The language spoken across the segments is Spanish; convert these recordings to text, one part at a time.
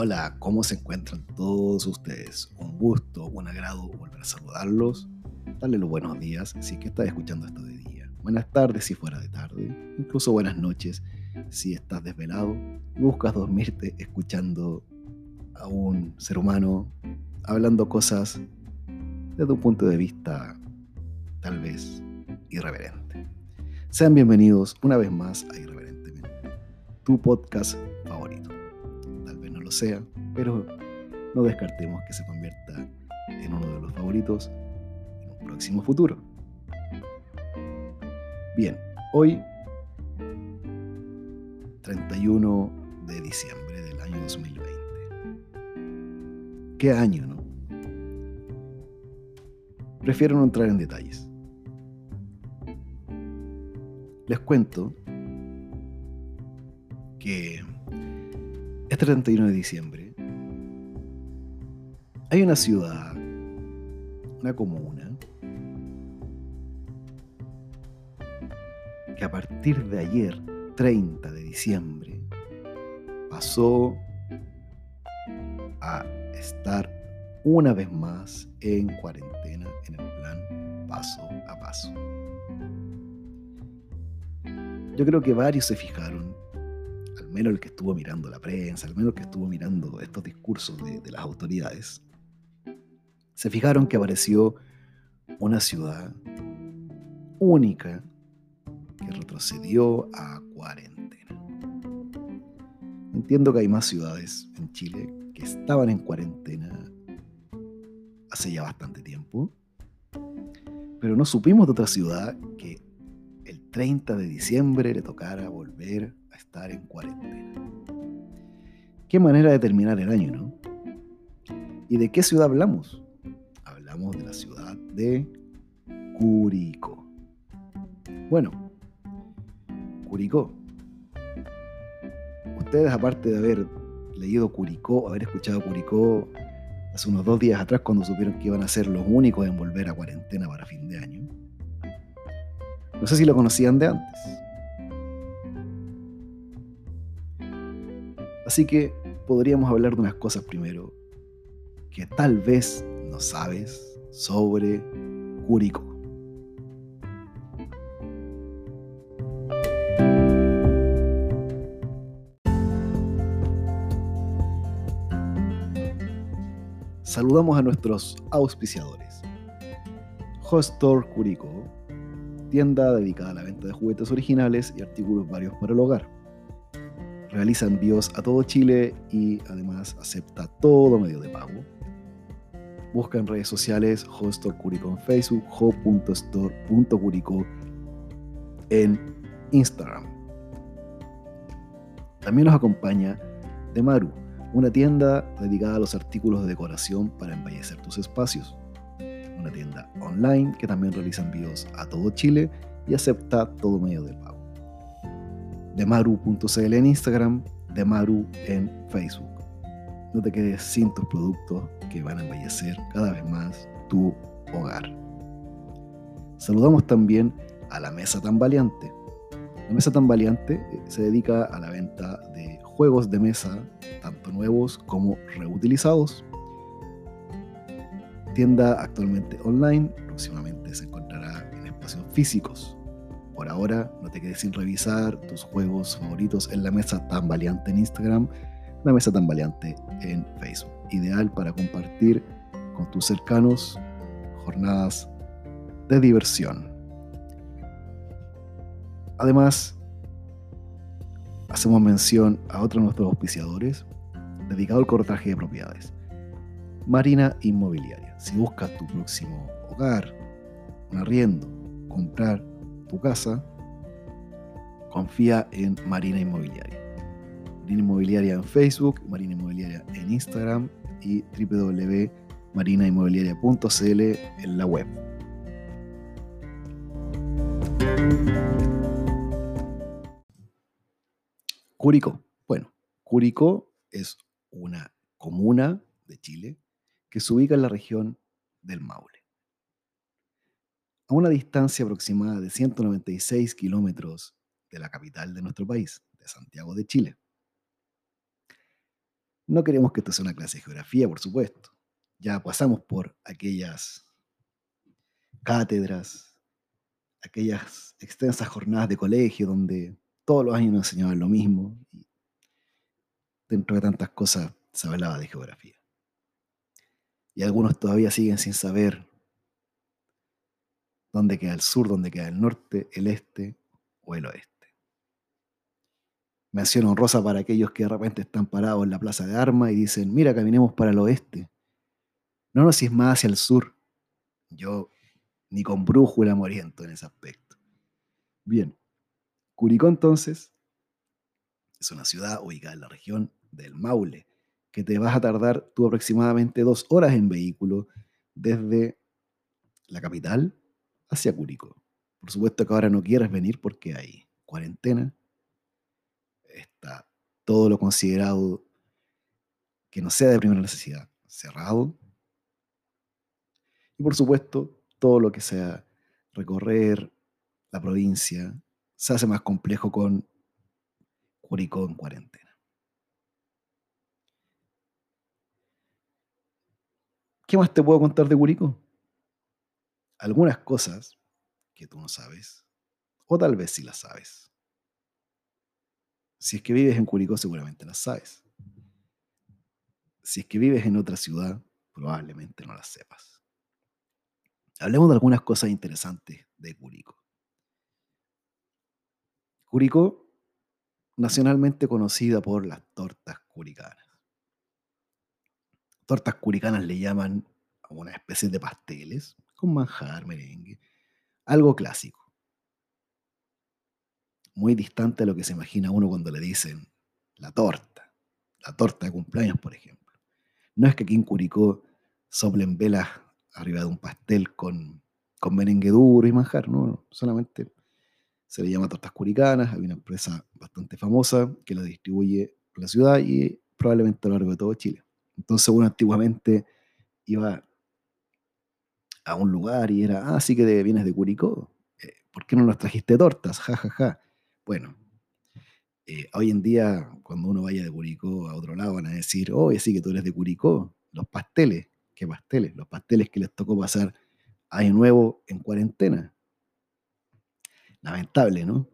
hola, ¿cómo se encuentran todos ustedes? Un gusto, un agrado volver a saludarlos, darle los buenos días si es que estás escuchando esto de día, buenas tardes si fuera de tarde, incluso buenas noches si estás desvelado buscas dormirte escuchando a un ser humano hablando cosas desde un punto de vista tal vez irreverente. Sean bienvenidos una vez más a Irreverentemente, tu podcast favorito sea, pero no descartemos que se convierta en uno de los favoritos en un próximo futuro. Bien, hoy 31 de diciembre del año 2020. ¿Qué año, no? Prefiero no entrar en detalles. Les cuento que este 31 de diciembre, hay una ciudad, una comuna, que a partir de ayer, 30 de diciembre, pasó a estar una vez más en cuarentena en el plan paso a paso. Yo creo que varios se fijaron menos el que estuvo mirando la prensa, al menos el que estuvo mirando estos discursos de, de las autoridades, se fijaron que apareció una ciudad única que retrocedió a cuarentena. Entiendo que hay más ciudades en Chile que estaban en cuarentena hace ya bastante tiempo, pero no supimos de otra ciudad que el 30 de diciembre le tocara volver estar en cuarentena. Qué manera de terminar el año, ¿no? ¿Y de qué ciudad hablamos? Hablamos de la ciudad de Curicó. Bueno, Curicó. Ustedes, aparte de haber leído Curicó, haber escuchado Curicó hace unos dos días atrás cuando supieron que iban a ser los únicos en volver a cuarentena para fin de año, no sé si lo conocían de antes. Así que podríamos hablar de unas cosas primero que tal vez no sabes sobre Curicó. Saludamos a nuestros auspiciadores. Hostor Curicó, tienda dedicada a la venta de juguetes originales y artículos varios para el hogar realiza envíos a todo Chile y además acepta todo medio de pago. Busca en redes sociales Hostor Curicó en Facebook, ho.store.curicó en Instagram. También nos acompaña Demaru, una tienda dedicada a los artículos de decoración para embellecer tus espacios. Una tienda online que también realiza envíos a todo Chile y acepta todo medio de pago demaru.cl en Instagram, demaru en Facebook. No te quedes sin tus productos que van a embellecer cada vez más tu hogar. Saludamos también a la Mesa Tan Valiente. La Mesa Tan Valiante eh, se dedica a la venta de juegos de mesa, tanto nuevos como reutilizados. Tienda actualmente online, próximamente se encontrará en espacios físicos. Por ahora, no te quedes sin revisar tus juegos favoritos en la mesa tan valiente en Instagram, la mesa tan valiente en Facebook. Ideal para compartir con tus cercanos jornadas de diversión. Además, hacemos mención a otro de nuestros auspiciadores dedicado al cortaje de propiedades. Marina Inmobiliaria. Si buscas tu próximo hogar, un arriendo, comprar tu casa, confía en Marina Inmobiliaria. Marina Inmobiliaria en Facebook, Marina Inmobiliaria en Instagram y www.marinainmobiliaria.cl en la web. Curicó. Bueno, Curicó es una comuna de Chile que se ubica en la región del Maule a una distancia aproximada de 196 kilómetros de la capital de nuestro país, de Santiago de Chile. No queremos que esto sea una clase de geografía, por supuesto. Ya pasamos por aquellas cátedras, aquellas extensas jornadas de colegio donde todos los años nos enseñaban lo mismo. Y dentro de tantas cosas se hablaba de geografía. Y algunos todavía siguen sin saber dónde queda el sur, dónde queda el norte, el este o el oeste. Mención honrosa para aquellos que de repente están parados en la plaza de armas y dicen, mira, caminemos para el oeste. No, no, si es más hacia el sur. Yo ni con brújula me oriento en ese aspecto. Bien, Curicó entonces es una ciudad ubicada en la región del Maule, que te vas a tardar tú aproximadamente dos horas en vehículo desde la capital hacia Curicó. Por supuesto que ahora no quieres venir porque hay cuarentena, está todo lo considerado que no sea de primera necesidad cerrado. Y por supuesto, todo lo que sea recorrer la provincia se hace más complejo con Curicó en cuarentena. ¿Qué más te puedo contar de Curicó? Algunas cosas que tú no sabes, o tal vez sí las sabes. Si es que vives en Curicó, seguramente las sabes. Si es que vives en otra ciudad, probablemente no las sepas. Hablemos de algunas cosas interesantes de Curicó. Curicó, nacionalmente conocida por las tortas curicanas. Tortas curicanas le llaman a una especie de pasteles con manjar, merengue, algo clásico muy distante a lo que se imagina uno cuando le dicen la torta, la torta de cumpleaños, por ejemplo. No es que aquí en Curicó soplen velas arriba de un pastel con, con merengue duro y manjar, no, solamente se le llama tortas curicanas, hay una empresa bastante famosa que la distribuye en la ciudad y probablemente a lo largo de todo Chile. Entonces uno antiguamente iba a un lugar y era, ah, sí que vienes de Curicó, eh, ¿por qué no nos trajiste tortas? Ja, ja, ja. Bueno, eh, hoy en día, cuando uno vaya de Curicó a otro lado, van a decir, oye, sí que tú eres de Curicó, los pasteles, ¿qué pasteles? Los pasteles que les tocó pasar año nuevo en cuarentena. Lamentable, ¿no?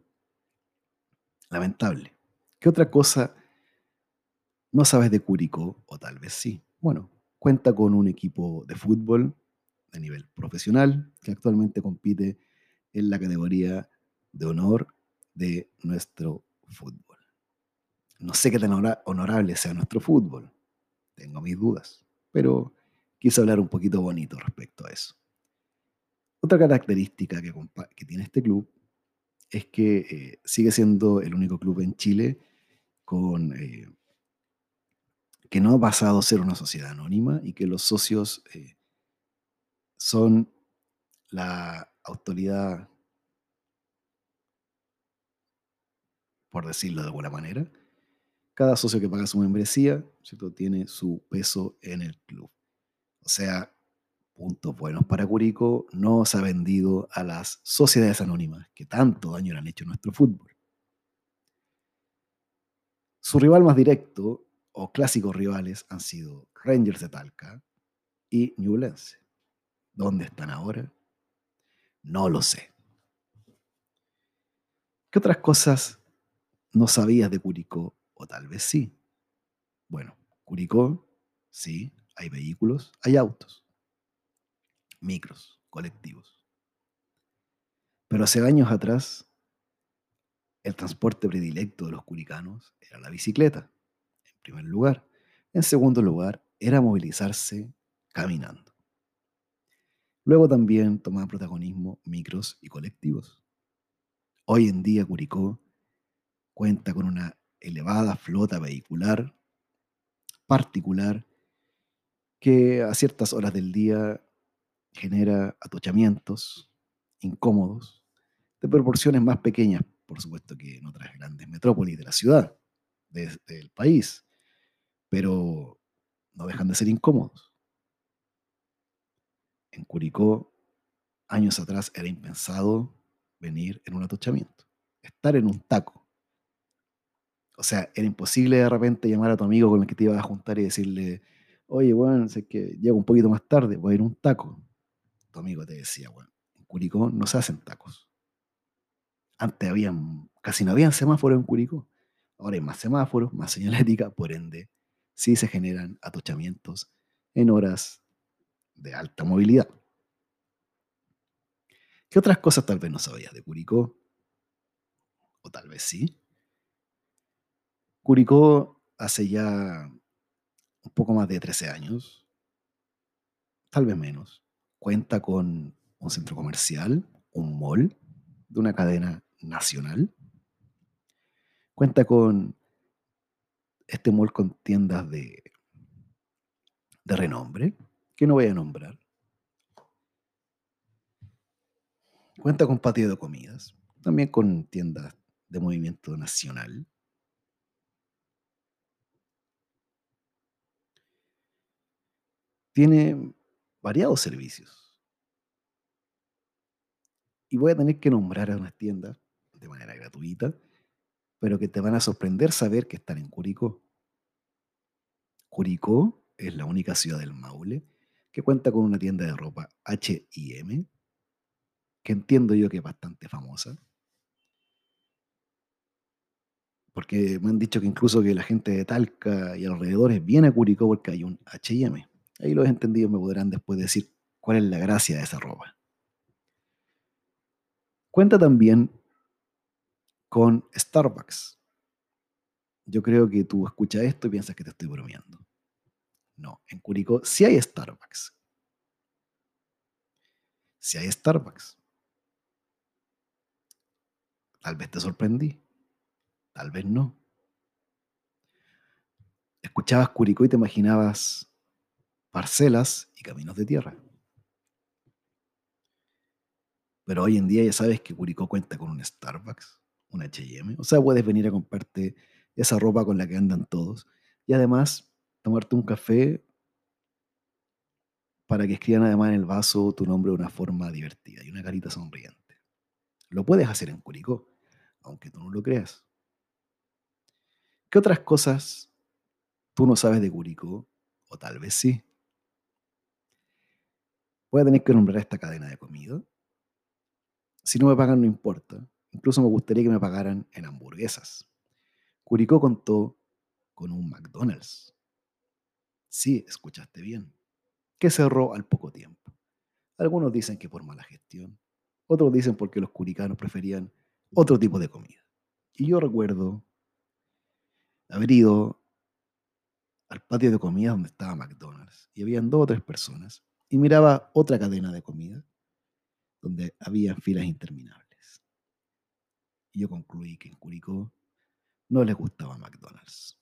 Lamentable. ¿Qué otra cosa no sabes de Curicó? O tal vez sí. Bueno, cuenta con un equipo de fútbol de nivel profesional que actualmente compite en la categoría de honor de nuestro fútbol. No sé qué tan honorable sea nuestro fútbol, tengo mis dudas, pero quise hablar un poquito bonito respecto a eso. Otra característica que, que tiene este club es que eh, sigue siendo el único club en Chile con, eh, que no ha pasado a ser una sociedad anónima y que los socios eh, son la autoridad por decirlo de alguna manera. Cada socio que paga su membresía ¿cierto? tiene su peso en el club. O sea, puntos buenos para Curico, no se ha vendido a las sociedades anónimas que tanto daño le han hecho a nuestro fútbol. Su rival más directo o clásicos rivales han sido Rangers de Talca y Newlands. ¿Dónde están ahora? No lo sé. ¿Qué otras cosas no sabías de Curicó, o tal vez sí. Bueno, Curicó, sí, hay vehículos, hay autos, micros, colectivos. Pero hace años atrás, el transporte predilecto de los curicanos era la bicicleta, en primer lugar. En segundo lugar, era movilizarse caminando. Luego también tomaban protagonismo micros y colectivos. Hoy en día Curicó cuenta con una elevada flota vehicular particular que a ciertas horas del día genera atochamientos incómodos de proporciones más pequeñas, por supuesto, que en otras grandes metrópolis de la ciudad, del país, pero no dejan de ser incómodos. En Curicó, años atrás, era impensado venir en un atochamiento, estar en un taco O sea, era imposible de repente llamar a tu amigo con el que te ibas a juntar y decirle, oye, bueno, sé que llego un poquito más tarde, voy a ir a un taco. Tu amigo te decía, bueno, en Curicó no se hacen tacos. Antes habían, casi no habían semáforos en Curicó. Ahora hay más semáforos, más señalética, por ende, sí se generan atochamientos en horas de alta movilidad. ¿Qué otras cosas tal vez no sabías de Curicó? O tal vez sí. Curicó hace ya un poco más de 13 años, tal vez menos, cuenta con un centro comercial, un mall de una cadena nacional. Cuenta con este mall con tiendas de, de renombre, que no voy a nombrar. Cuenta con patio de comidas, también con tiendas de movimiento nacional. Tiene variados servicios. Y voy a tener que nombrar a unas tiendas de manera gratuita, pero que te van a sorprender saber que están en Curicó. Curicó es la única ciudad del Maule que cuenta con una tienda de ropa HM, que entiendo yo que es bastante famosa. Porque me han dicho que incluso que la gente de Talca y alrededores viene a Curicó porque hay un HM. Ahí los entendidos me podrán después decir cuál es la gracia de esa ropa. Cuenta también con Starbucks. Yo creo que tú escuchas esto y piensas que te estoy bromeando. No, en Curicó sí hay Starbucks. Sí hay Starbucks. Tal vez te sorprendí, tal vez no. Escuchabas Curicó y te imaginabas parcelas y caminos de tierra. Pero hoy en día ya sabes que Curicó cuenta con un Starbucks, un HM. O sea, puedes venir a comprarte esa ropa con la que andan todos. Y además tomarte un café para que escriban además en el vaso tu nombre de una forma divertida y una carita sonriente. Lo puedes hacer en Curicó, aunque tú no lo creas. ¿Qué otras cosas tú no sabes de Curicó? O tal vez sí. Voy a tener que nombrar esta cadena de comida. Si no me pagan, no importa. Incluso me gustaría que me pagaran en hamburguesas. Curicó contó con un McDonald's. Sí, escuchaste bien. Que cerró al poco tiempo. Algunos dicen que por mala gestión. Otros dicen porque los curicanos preferían otro tipo de comida. Y yo recuerdo haber ido al patio de comida donde estaba McDonald's y habían dos o tres personas y miraba otra cadena de comida donde había filas interminables. Y yo concluí que en Curicó no les gustaba McDonald's.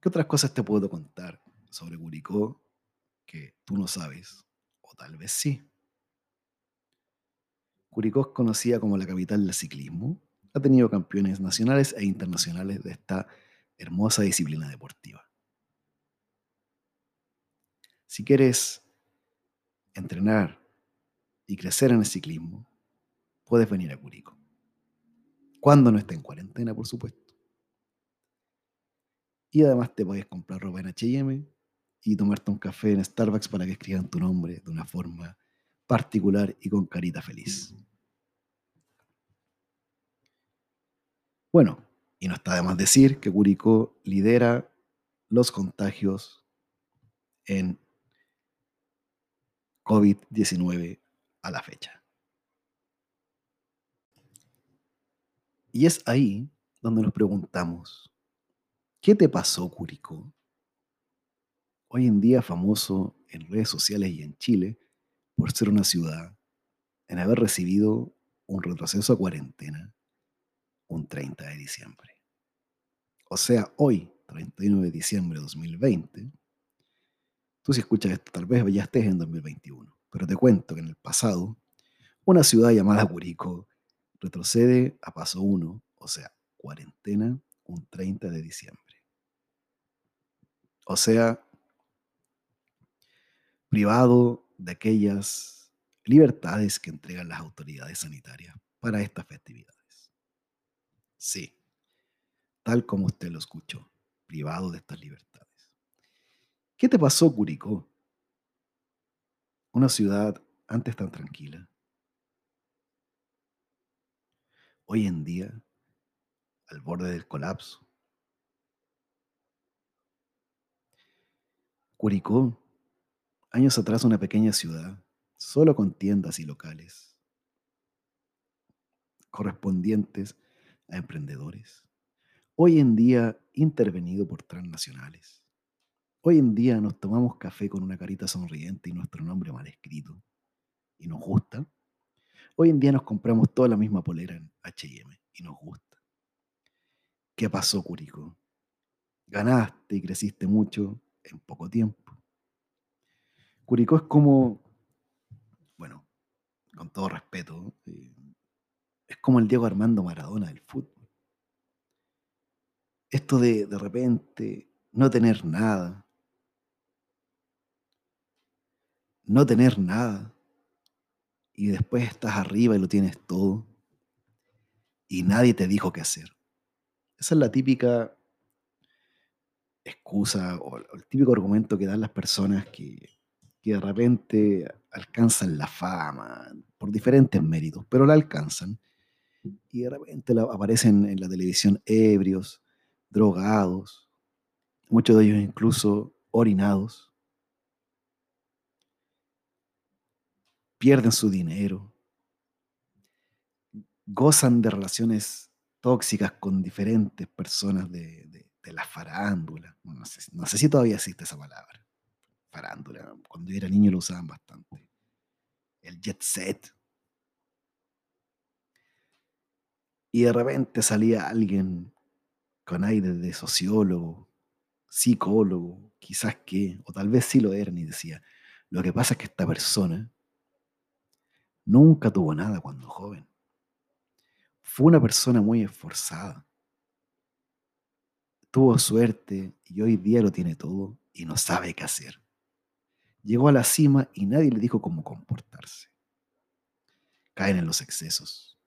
¿Qué otras cosas te puedo contar sobre Curicó que tú no sabes? O tal vez sí. Curicó es conocida como la capital del ciclismo. Ha tenido campeones nacionales e internacionales de esta hermosa disciplina deportiva. Si quieres entrenar y crecer en el ciclismo, puedes venir a Curicó. Cuando no esté en cuarentena, por supuesto. Y además te puedes comprar ropa en HM y tomarte un café en Starbucks para que escriban tu nombre de una forma particular y con carita feliz. Bueno, y no está de más decir que Curicó lidera los contagios en COVID-19 a la fecha. Y es ahí donde nos preguntamos, ¿Qué te pasó, Curicó? Hoy en día famoso en redes sociales y en Chile por ser una ciudad en haber recibido un retroceso a cuarentena un 30 de diciembre. O sea, hoy, 31 de diciembre de 2020, tú si escuchas esto tal vez ya estés en 2021, pero te cuento que en el pasado, una ciudad llamada Curicó retrocede a paso 1, o sea, cuarentena un 30 de diciembre. O sea, privado de aquellas libertades que entregan las autoridades sanitarias para estas festividades. Sí, tal como usted lo escuchó, privado de estas libertades. ¿Qué te pasó, Curicó? Una ciudad antes tan tranquila. Hoy en día, al borde del colapso. Curicó, años atrás una pequeña ciudad, solo con tiendas y locales, correspondientes a emprendedores. Hoy en día intervenido por transnacionales. Hoy en día nos tomamos café con una carita sonriente y nuestro nombre mal escrito. Y nos gusta. Hoy en día nos compramos toda la misma polera en HM y nos gusta. ¿Qué pasó, Curicó? Ganaste y creciste mucho en poco tiempo. Curicó es como, bueno, con todo respeto, eh, es como el Diego Armando Maradona del fútbol. Esto de de repente no tener nada. No tener nada. Y después estás arriba y lo tienes todo. Y nadie te dijo qué hacer. Esa es la típica excusa o el típico argumento que dan las personas que, que de repente alcanzan la fama por diferentes méritos, pero la alcanzan y de repente aparecen en la televisión ebrios, drogados, muchos de ellos incluso orinados, pierden su dinero, gozan de relaciones tóxicas con diferentes personas de- de la farándula. No sé, no sé si todavía existe esa palabra. Farándula. Cuando yo era niño lo usaban bastante. El jet set. Y de repente salía alguien con aire de sociólogo, psicólogo, quizás que, o tal vez sí lo eran y decía, lo que pasa es que esta persona nunca tuvo nada cuando joven. Fue una persona muy esforzada. Tuvo suerte y hoy día lo tiene todo y no sabe qué hacer. Llegó a la cima y nadie le dijo cómo comportarse. Caen en los excesos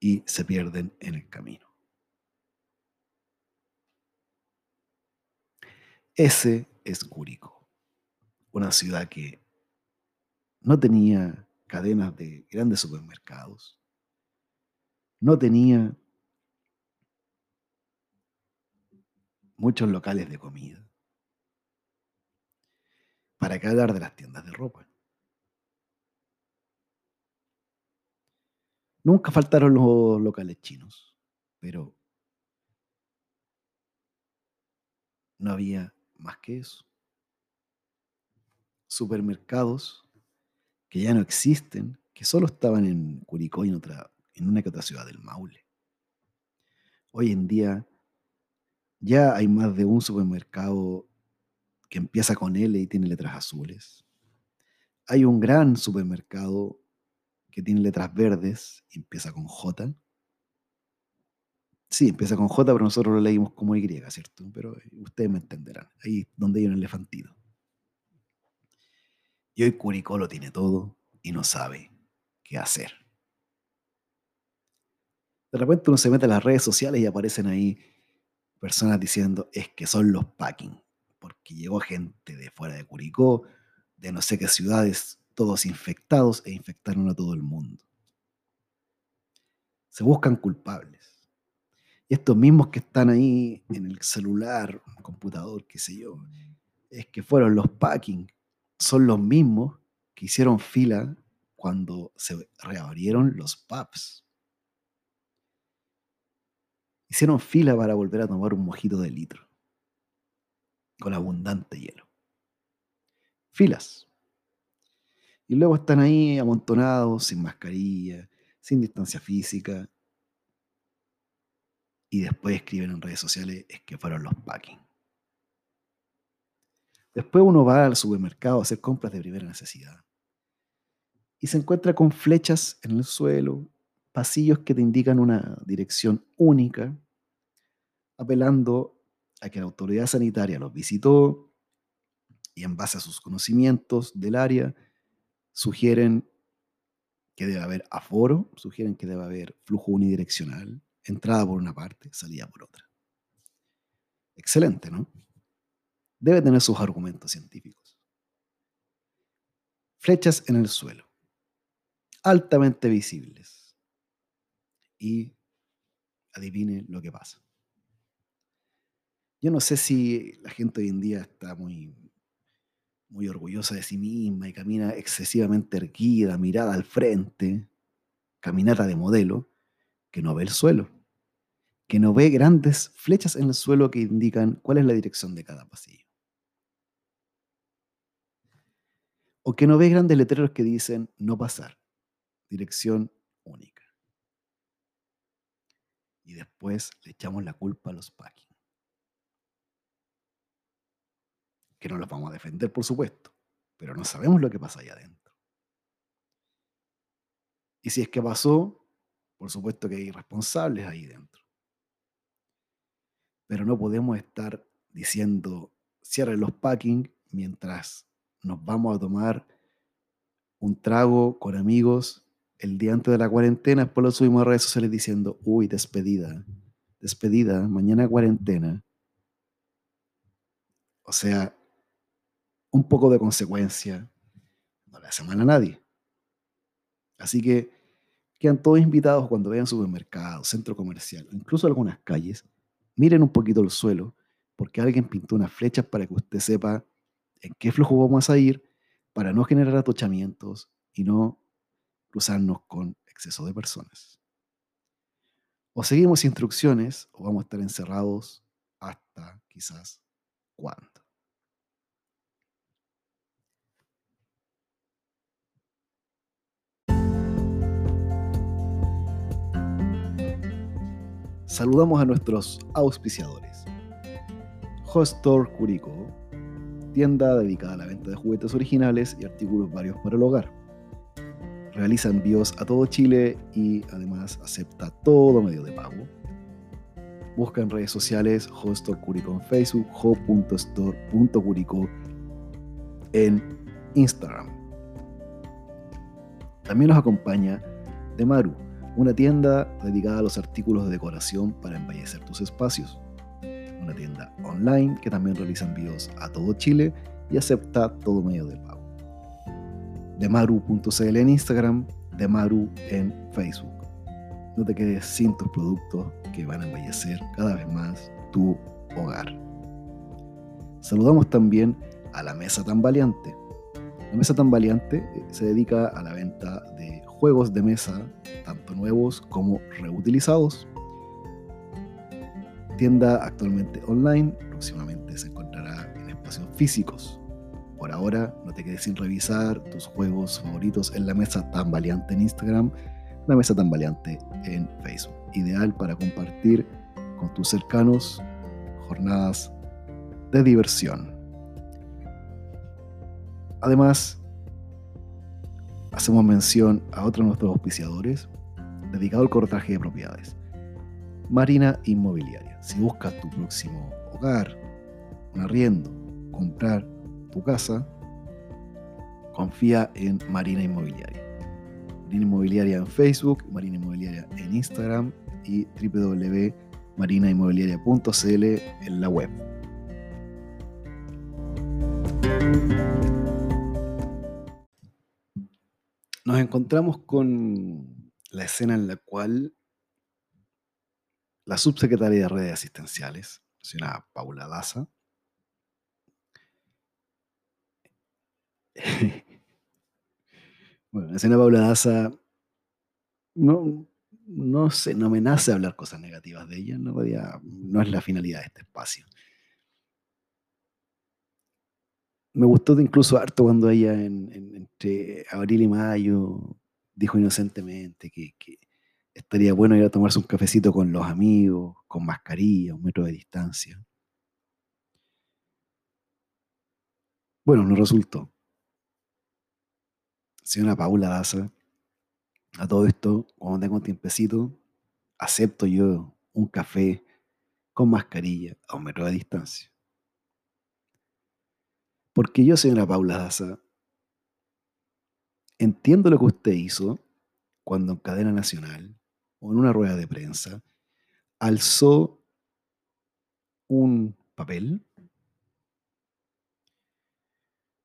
y se pierden en el camino. Ese es Curicó, una ciudad que no tenía cadenas de grandes supermercados, no tenía muchos locales de comida. ¿Para qué hablar de las tiendas de ropa? Nunca faltaron los locales chinos, pero no había más que eso. Supermercados que ya no existen, que solo estaban en Curicó y en, otra, en una que otra ciudad del Maule. Hoy en día ya hay más de un supermercado que empieza con L y tiene letras azules. Hay un gran supermercado que tiene letras verdes y empieza con J. Sí, empieza con J, pero nosotros lo leímos como Y, ¿cierto? Pero ustedes me entenderán. Ahí es donde hay un elefantito. Y hoy Curicó lo tiene todo y no sabe qué hacer. De repente uno se mete a las redes sociales y aparecen ahí personas diciendo es que son los packing, porque llegó gente de fuera de Curicó, de no sé qué ciudades, todos infectados e infectaron a todo el mundo. Se buscan culpables. Y estos mismos que están ahí en el celular, computador, qué sé yo, es que fueron los packing, son los mismos que hicieron fila cuando se reabrieron los pubs. Hicieron fila para volver a tomar un mojito de litro, con abundante hielo. Filas. Y luego están ahí amontonados, sin mascarilla, sin distancia física. Y después escriben en redes sociales es que fueron los packing. Después uno va al supermercado a hacer compras de primera necesidad. Y se encuentra con flechas en el suelo, pasillos que te indican una dirección única, apelando a que la autoridad sanitaria los visitó y en base a sus conocimientos del área sugieren que debe haber aforo, sugieren que debe haber flujo unidireccional, entrada por una parte, salida por otra. Excelente, ¿no? Debe tener sus argumentos científicos. Flechas en el suelo, altamente visibles. Y adivine lo que pasa. Yo no sé si la gente hoy en día está muy, muy orgullosa de sí misma y camina excesivamente erguida, mirada al frente, caminata de modelo, que no ve el suelo, que no ve grandes flechas en el suelo que indican cuál es la dirección de cada pasillo. O que no ve grandes letreros que dicen no pasar, dirección única. Y después le echamos la culpa a los packing. Que no los vamos a defender, por supuesto, pero no sabemos lo que pasa allá adentro. Y si es que pasó, por supuesto que hay responsables ahí dentro. Pero no podemos estar diciendo cierren los packing mientras nos vamos a tomar un trago con amigos el día antes de la cuarentena. Después lo subimos a redes sociales diciendo, uy, despedida, despedida, mañana cuarentena. O sea, un poco de consecuencia no le hace mal a nadie. Así que quedan todos invitados cuando vean supermercados, centro comercial, incluso algunas calles, miren un poquito el suelo, porque alguien pintó unas flechas para que usted sepa en qué flujo vamos a ir, para no generar atochamientos y no cruzarnos con exceso de personas. O seguimos instrucciones o vamos a estar encerrados hasta quizás cuándo. saludamos a nuestros auspiciadores. Hostor Curico, tienda dedicada a la venta de juguetes originales y artículos varios para el hogar. Realiza envíos a todo Chile y además acepta todo medio de pago. Busca en redes sociales Hostor Curico en Facebook, ho.store.curico en Instagram. También nos acompaña Demaru, una tienda dedicada a los artículos de decoración para embellecer tus espacios. Una tienda online que también realiza envíos a todo Chile y acepta todo medio de pago. Demaru.cl en Instagram, Demaru en Facebook. No te quedes sin tus productos que van a embellecer cada vez más tu hogar. Saludamos también a la Mesa Tan Valiante. La Mesa Tan Valiante eh, se dedica a la venta de juegos de mesa, tanto nuevos como reutilizados. Tienda actualmente online, próximamente se encontrará en espacios físicos. Ahora, no te quedes sin revisar tus juegos favoritos en la mesa tan valiente en Instagram, la mesa tan valiente en Facebook. Ideal para compartir con tus cercanos jornadas de diversión. Además, hacemos mención a otro de nuestros auspiciadores dedicado al cortaje de propiedades. Marina Inmobiliaria. Si buscas tu próximo hogar, un arriendo, comprar tu casa, confía en Marina Inmobiliaria. Marina Inmobiliaria en Facebook, Marina Inmobiliaria en Instagram y www.marinainmobiliaria.cl en la web. nos encontramos con la escena en la cual la subsecretaria de redes asistenciales, señora Paula Daza, bueno, la señora Paula Daza no, no sé, no me nace hablar cosas negativas de ella, no, no es la finalidad de este espacio. me gustó incluso harto cuando ella entre abril y mayo dijo inocentemente que, estaría bueno ir a tomarse un cafecito con los amigos, con mascarilla, un metro de distancia. Bueno, no resultó. Señora Paula Daza, a todo esto, cuando tengo un tiempecito, acepto yo un café con mascarilla a un metro de distancia. Porque yo, señora Paula Daza, entiendo lo que usted hizo, cuando en cadena nacional o en una rueda de prensa alzó un papel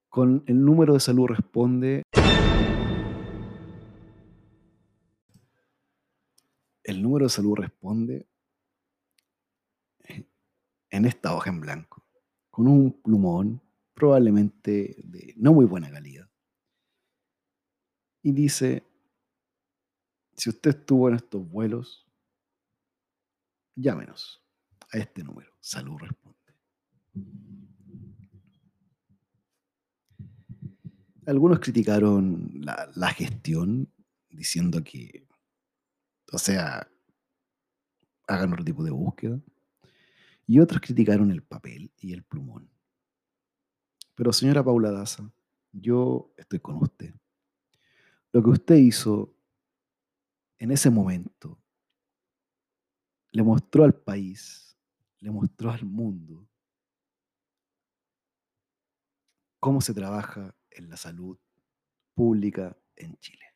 con el número de salud responde el número de salud responde en esta hoja en blanco, con un plumón probablemente de no muy buena calidad. Y dice, si usted estuvo en estos vuelos, llámenos a este número. Salud responde. Algunos criticaron la, la gestión diciendo que, o sea, hagan otro tipo de búsqueda. Y otros criticaron el papel y el plumón. Pero señora Paula Daza, yo estoy con usted. Lo que usted hizo en ese momento le mostró al país, le mostró al mundo cómo se trabaja en la salud pública en Chile.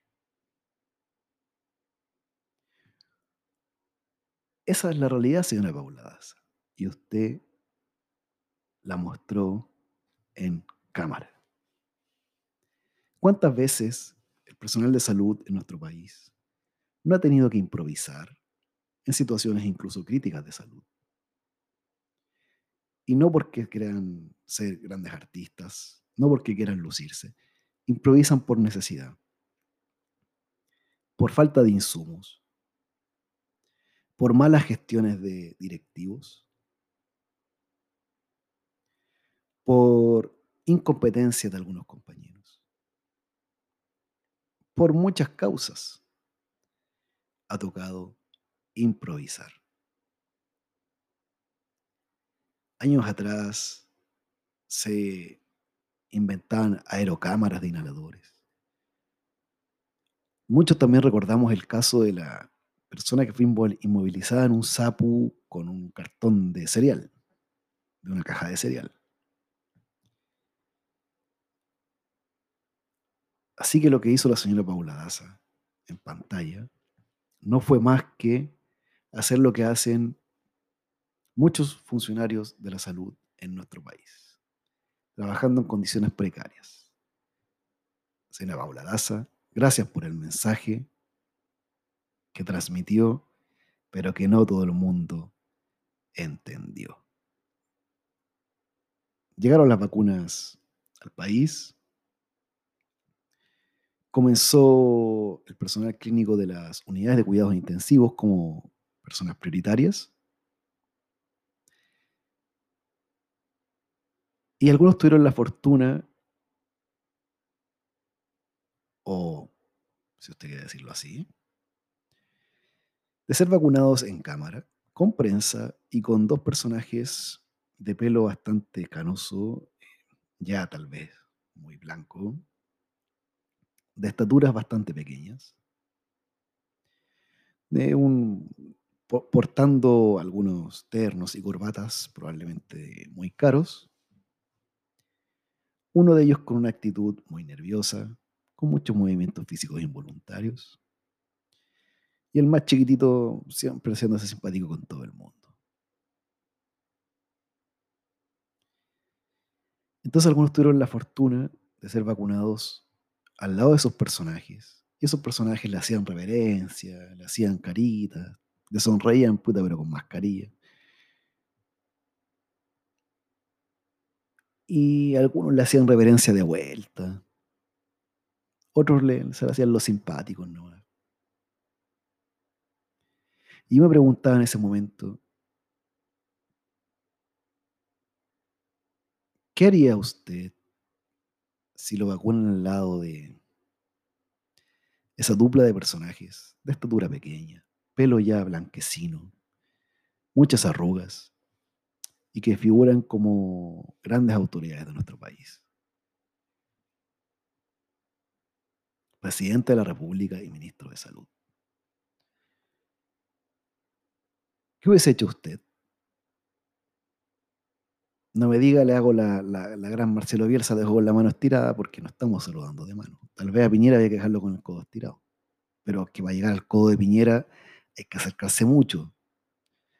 Esa es la realidad, señora Paula Daza. Y usted la mostró en cámara. ¿Cuántas veces el personal de salud en nuestro país no ha tenido que improvisar en situaciones incluso críticas de salud? Y no porque quieran ser grandes artistas, no porque quieran lucirse, improvisan por necesidad, por falta de insumos, por malas gestiones de directivos, por incompetencia de algunos compañeros, por muchas causas, ha tocado improvisar. Años atrás se inventaban aerocámaras de inhaladores. Muchos también recordamos el caso de la persona que fue inmovilizada en un sapu con un cartón de cereal, de una caja de cereal. Así que lo que hizo la señora Paula Daza en pantalla no fue más que hacer lo que hacen muchos funcionarios de la salud en nuestro país, trabajando en condiciones precarias. Señora Paula Daza, gracias por el mensaje que transmitió, pero que no todo el mundo entendió. Llegaron las vacunas al país, comenzó el personal clínico de las unidades de cuidados intensivos como personas prioritarias. Y algunos tuvieron la fortuna, o si usted quiere decirlo así, de ser vacunados en cámara, con prensa y con dos personajes de pelo bastante canoso, ya tal vez muy blanco, de estaturas bastante pequeñas, de un, portando algunos ternos y corbatas probablemente muy caros, uno de ellos con una actitud muy nerviosa, con muchos movimientos físicos involuntarios, y el más chiquitito siempre haciéndose simpático con todo el mundo. Entonces algunos tuvieron la fortuna de ser vacunados al lado de esos personajes. Y esos personajes le hacían reverencia, le hacían caritas, le sonreían, puta, pero con mascarilla. Y algunos le hacían reverencia de vuelta. Otros le, se le hacían los simpáticos ¿no? Y me preguntaba en ese momento, ¿qué haría usted si lo vacunan al lado de esa dupla de personajes de estatura pequeña, pelo ya blanquecino, muchas arrugas y que figuran como grandes autoridades de nuestro país. Presidente de la República y ministro de Salud. ¿Qué hubiese hecho usted no me diga, le hago la, gran Marcelo Bielsa, dejo con la mano estirada porque no estamos saludando de mano. Tal vez a Piñera había que dejarlo con el codo estirado. pero que para llegar al codo de Piñera hay que acercarse mucho.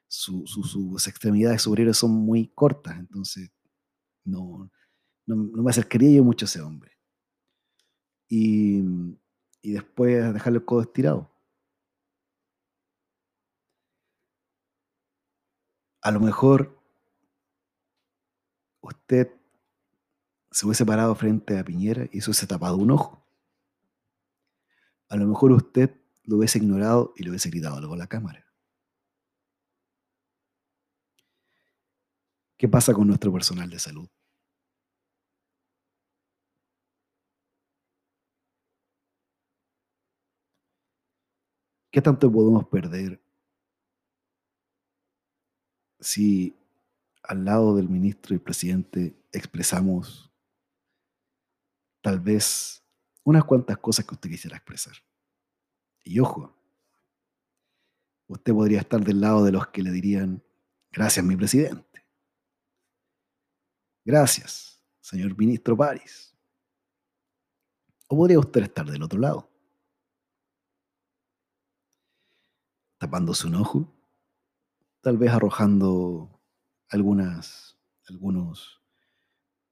sus extremidades superiores son muy cortas, entonces no, no, me acercaría yo mucho a ese hombre. Y, y después dejarle el codo estirado. A lo mejor usted se hubiese parado frente a Piñera y se hubiese tapado un ojo. A lo mejor usted lo hubiese ignorado y le hubiese gritado algo a la cámara. ¿Qué pasa con nuestro personal de salud? ¿Qué tanto podemos perder si al lado del ministro y presidente expresamos tal vez unas cuantas cosas que usted quisiera expresar? Y ojo, usted podría estar del lado de los que le dirían, gracias mi presidente. Gracias, señor ministro París. O podría usted estar del otro lado, tapándose un ojo, tal vez arrojando algunas, algunos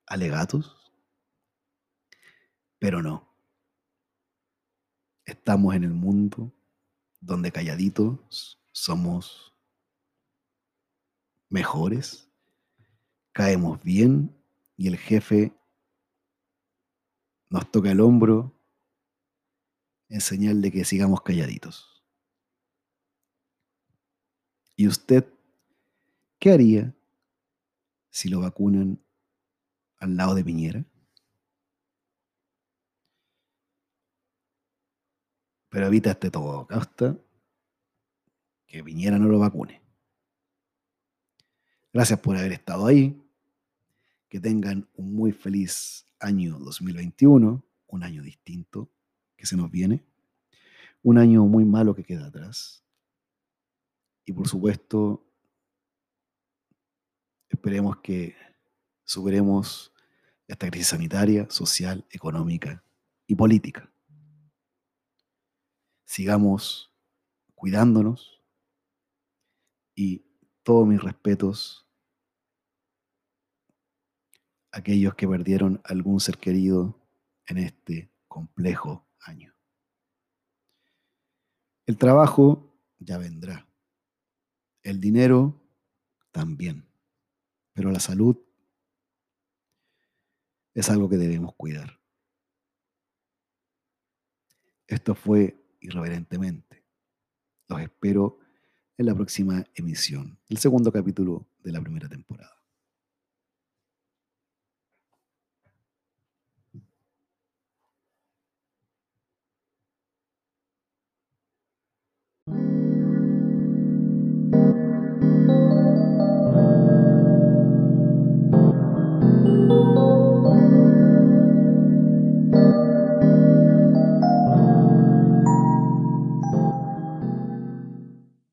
alegatos, pero no. Estamos en el mundo donde calladitos somos mejores, caemos bien y el jefe nos toca el hombro en señal de que sigamos calladitos. ¿Y usted qué haría si lo vacunan al lado de Piñera? Pero evita este todo hasta que Piñera no lo vacune. Gracias por haber estado ahí. Que tengan un muy feliz año 2021, un año distinto que se nos viene, un año muy malo que queda atrás. Y por supuesto, esperemos que superemos esta crisis sanitaria, social, económica y política sigamos cuidándonos y todos mis respetos a aquellos que perdieron algún ser querido en este complejo año. El trabajo ya vendrá. El dinero también. Pero la salud es algo que debemos cuidar. Esto fue irreverentemente. Los espero en la próxima emisión, el segundo capítulo de la primera temporada.